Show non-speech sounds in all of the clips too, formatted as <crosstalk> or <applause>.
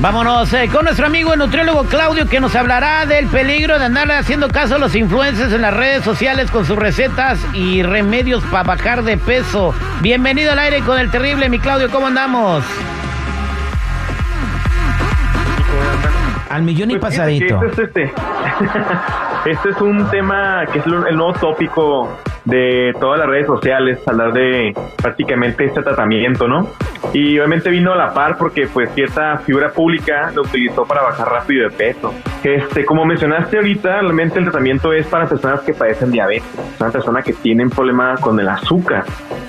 Vámonos eh, con nuestro amigo el nutriólogo Claudio que nos hablará del peligro de andar haciendo caso a los influencers en las redes sociales con sus recetas y remedios para bajar de peso. Bienvenido al aire con el terrible, mi Claudio, ¿cómo andamos? Al millón y Pues pasadito. Este es, este. <laughs> este es un tema que es el nuevo tópico de todas las redes sociales, hablar de prácticamente este tratamiento, ¿no? Y obviamente vino a la par porque pues cierta figura pública lo utilizó para bajar rápido de peso. Este, como mencionaste ahorita, realmente el tratamiento es para personas que padecen diabetes, una persona que tienen problema con el azúcar.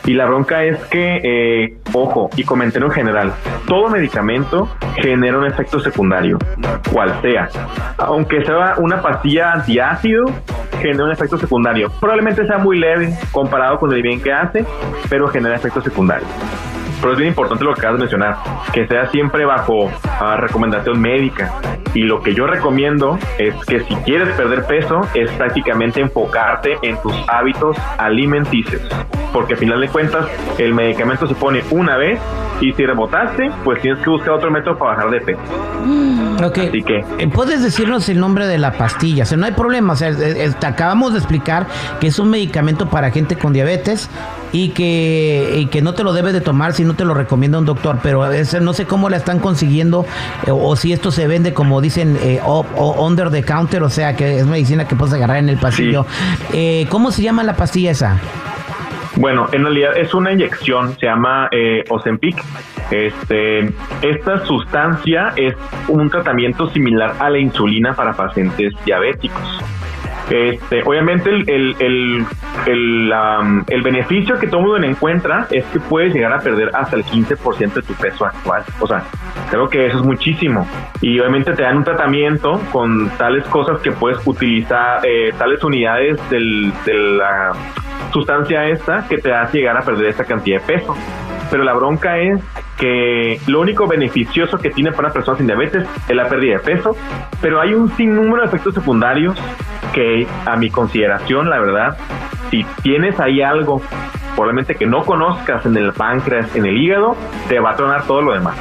Y la bronca es que, eh, ojo, y comentario en general, todo medicamento genera un efecto secundario, cual sea. Aunque sea una pastilla diácido, genera un efecto secundario. Probablemente sea muy leve comparado con el bien que hace, pero genera efectos secundarios. Pero es bien importante lo que acabas de mencionar, que sea siempre bajo ah, recomendación médica. Y lo que yo recomiendo es que si quieres perder peso, es prácticamente enfocarte en tus hábitos alimenticios. Porque a final de cuentas, el medicamento se pone una vez y si rebotaste, pues tienes que buscar otro método para bajar de peso. Ok. Así que- Eh, ¿Puedes decirnos el nombre de la pastilla? O sea, no hay problema. O sea, te acabamos de explicar que es un medicamento para gente con diabetes y que, y que no te lo debes de tomar si no te lo recomienda un doctor. Pero ese no sé cómo la están consiguiendo eh, o si esto se vende como dicen eh, o- o under the counter, o sea, que es medicina que puedes agarrar en el pasillo. Eh, ¿Cómo se llama la pastilla esa? Bueno, en realidad es una inyección, se llama eh, Ozempic. Este, esta sustancia es un tratamiento similar a la insulina para pacientes diabéticos. Este, obviamente el, el, el, el, beneficio que todo mundo encuentra es que puedes llegar a perder hasta el 15% de tu peso actual. O sea, creo que eso es muchísimo. Y obviamente te dan un tratamiento con tales cosas que puedes utilizar, eh, tales unidades del, de la sustancia esta que te hace llegar a perder esa cantidad de peso. Pero la bronca es que lo único beneficioso que tiene para una persona sin diabetes es la pérdida de peso, pero hay un sinnúmero de efectos secundarios que a mi consideración, la verdad, si tienes ahí algo probablemente que no conozcas en el páncreas, en el hígado, te va a tronar todo lo demás.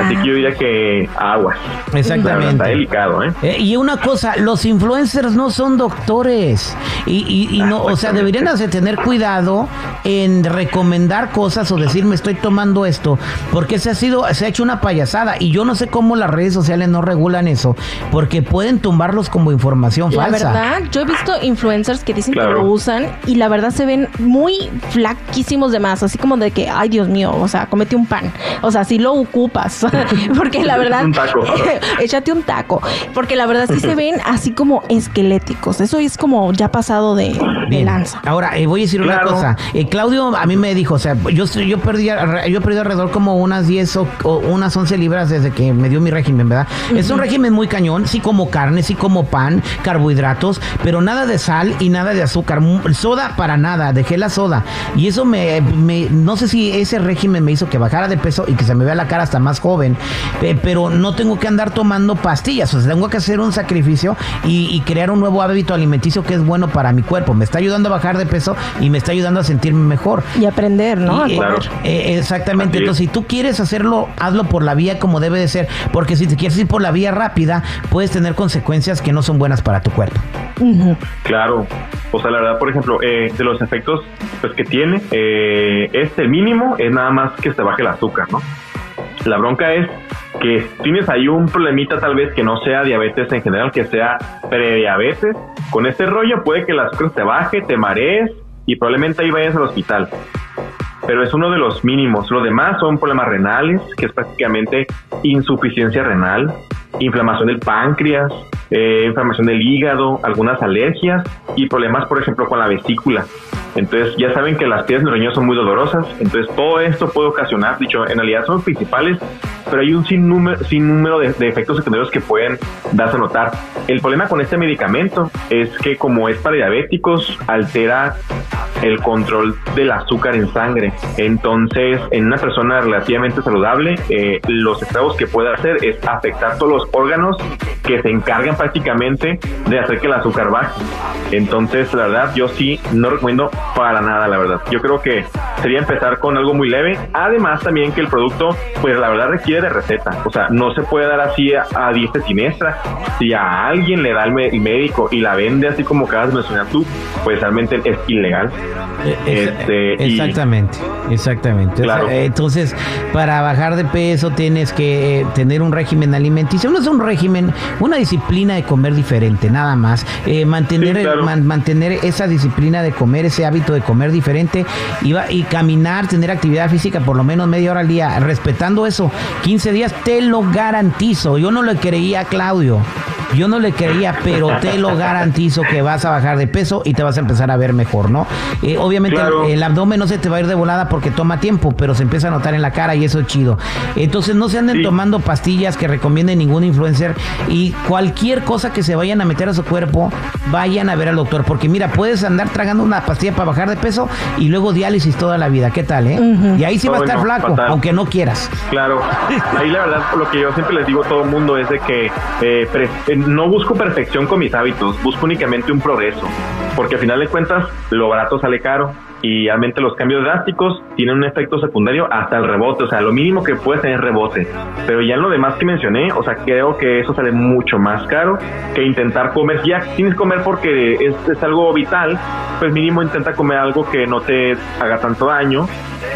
Así que yo diría que aguas. La verdad, Exactamente. Está delicado, ¿eh? Eh, y una cosa, los influencers no son doctores y, y- y no, o sea, deberían hacer- tener cuidado en recomendar cosas o decir me estoy tomando esto, porque se ha sido, se ha hecho una payasada y yo no sé cómo las redes sociales no regulan eso, porque pueden tumbarlos como información La falsa. verdad, yo he visto influencers que dicen Claro. que lo usan y la verdad se ven muy flaquísimos de más, así como de que, ay Dios mío, o sea, comete un pan, o sea, si lo ocupas, <laughs> porque la verdad, Un taco. <laughs> échate un taco, porque la verdad sí se ven así como esqueléticos, eso es como ya pasado de, lanza. Ahora, eh, voy a decir una cosa. Eh, Claudio a mí me dijo, o sea, yo, yo, perdí, yo he perdido alrededor como unas 10 o, o unas 11 libras desde que me dio mi régimen, ¿verdad? Es un régimen muy cañón, sí como carne, sí como pan, carbohidratos, pero nada de sal y nada de azúcar. Mu- Soda para nada, dejé la soda. Y eso me, me- no sé si ese régimen me hizo que bajara de peso y que se me vea la cara hasta más joven, pe- pero no tengo que andar tomando pastillas, o sea, tengo que hacer un sacrificio y, y crear un nuevo hábito alimenticio que es bueno para mi cuerpo. Me está ayudando a bajar de peso y me está ayudando a sentirme mejor. Y aprender, ¿no? Y, eh, Claro. eh, exactamente. Entonces, si tú quieres hacerlo, hazlo por la vía como debe de ser. Porque si te quieres ir por la vía rápida, puedes tener consecuencias que no son buenas para tu cuerpo. Claro. O sea, la verdad, por ejemplo, eh, de los efectos pues, que tiene, eh, este mínimo es nada más que se baje el azúcar, ¿no? La bronca es que tienes ahí un problemita tal vez que no sea diabetes en general, que sea prediabetes. Con este rollo puede que el azúcar te baje, te marees y probablemente ahí vayas al hospital. Pero es uno de los mínimos. Los demás son problemas renales, que es prácticamente insuficiencia renal, inflamación del páncreas, eh, inflamación del hígado, algunas alergias y problemas, por ejemplo, con la vesícula. Entonces ya saben que las piedras neuroñosas son muy dolorosas, entonces todo esto puede ocasionar, dicho, en realidad son principales, pero hay un sinnúmero, número de, de, efectos secundarios que pueden darse a notar. El problema con este medicamento es que como es para diabéticos, altera el control del azúcar en sangre. Entonces, en una persona relativamente saludable, eh, los estragos que puede hacer es afectar todos los órganos que se encargan prácticamente de hacer que el azúcar baje. Entonces, la verdad, yo sí no recomiendo para nada, la verdad. Yo creo que sería empezar con algo muy leve. Además, también que el producto, pues la verdad requiere de receta. O sea, no se puede dar así a, a diestra siniestra. Si a alguien le da el, el médico y la vende así como acabas de mencionar tú, pues realmente es ilegal. Este, exactamente, y, exactamente. Claro. Entonces, para bajar de peso tienes que eh, tener un régimen alimenticio. No es un régimen, una disciplina de comer diferente, nada más. Eh, mantener, Sí, claro. man- mantener esa disciplina de comer, ese hábito de comer diferente y, va- y caminar, tener actividad física por lo menos media hora al día. Respetando eso, 15 días, te lo garantizo. Yo no le creía a Claudio. Yo no le creía, pero te lo garantizo que vas a bajar de peso y te vas a empezar a ver mejor, ¿no? Eh, obviamente Claro. el, el abdomen no se te va a ir de volada porque toma tiempo, pero se empieza a notar en la cara y eso es chido. Entonces no se anden Sí. tomando pastillas que recomiende ningún influencer y cualquier cosa que se vayan a meter a su cuerpo, vayan a ver al doctor. Porque mira, puedes andar tragando una pastilla para bajar de peso y luego diálisis toda la vida. ¿Qué tal, eh? Y ahí sí va a estar no, flaco, fatal. aunque no quieras. Claro, ahí la verdad lo que yo siempre les digo a todo el mundo es de que eh, eh, no busco perfección con mis hábitos, busco únicamente un progreso, porque al final de cuentas lo barato sale caro y realmente los cambios drásticos tienen un efecto secundario hasta el rebote, o sea, lo mínimo que puedes tener rebote, pero ya en lo demás que mencioné, o sea, creo que eso sale mucho más caro que intentar comer, ya tienes que comer porque es, es algo vital, pues mínimo intenta comer algo que no te haga tanto daño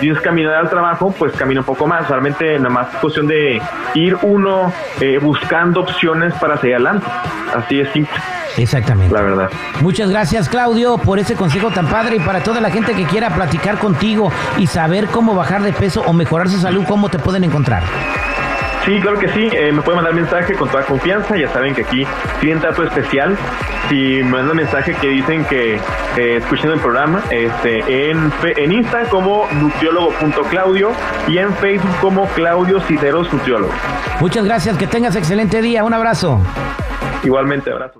tienes que caminar al trabajo, pues camina un poco más. Realmente nada más es cuestión de ir uno eh, buscando opciones para seguir adelante. Así es simple, Exactamente. la verdad. Muchas gracias Claudio por ese consejo tan padre y para toda la gente que quiera platicar contigo y saber cómo bajar de peso o mejorar su salud, ¿cómo te pueden encontrar? Sí, claro que sí. eh, me pueden mandar mensaje con toda confianza. Ya saben que aquí tienen trato especial. Si me mandan mensaje que dicen que eh, escuchen el programa, este, en, en Insta como nutriólogo.claudio y en Facebook como Claudio Cideros Nutriólogo. Muchas gracias, que tengas excelente día, un abrazo. Igualmente, abrazo.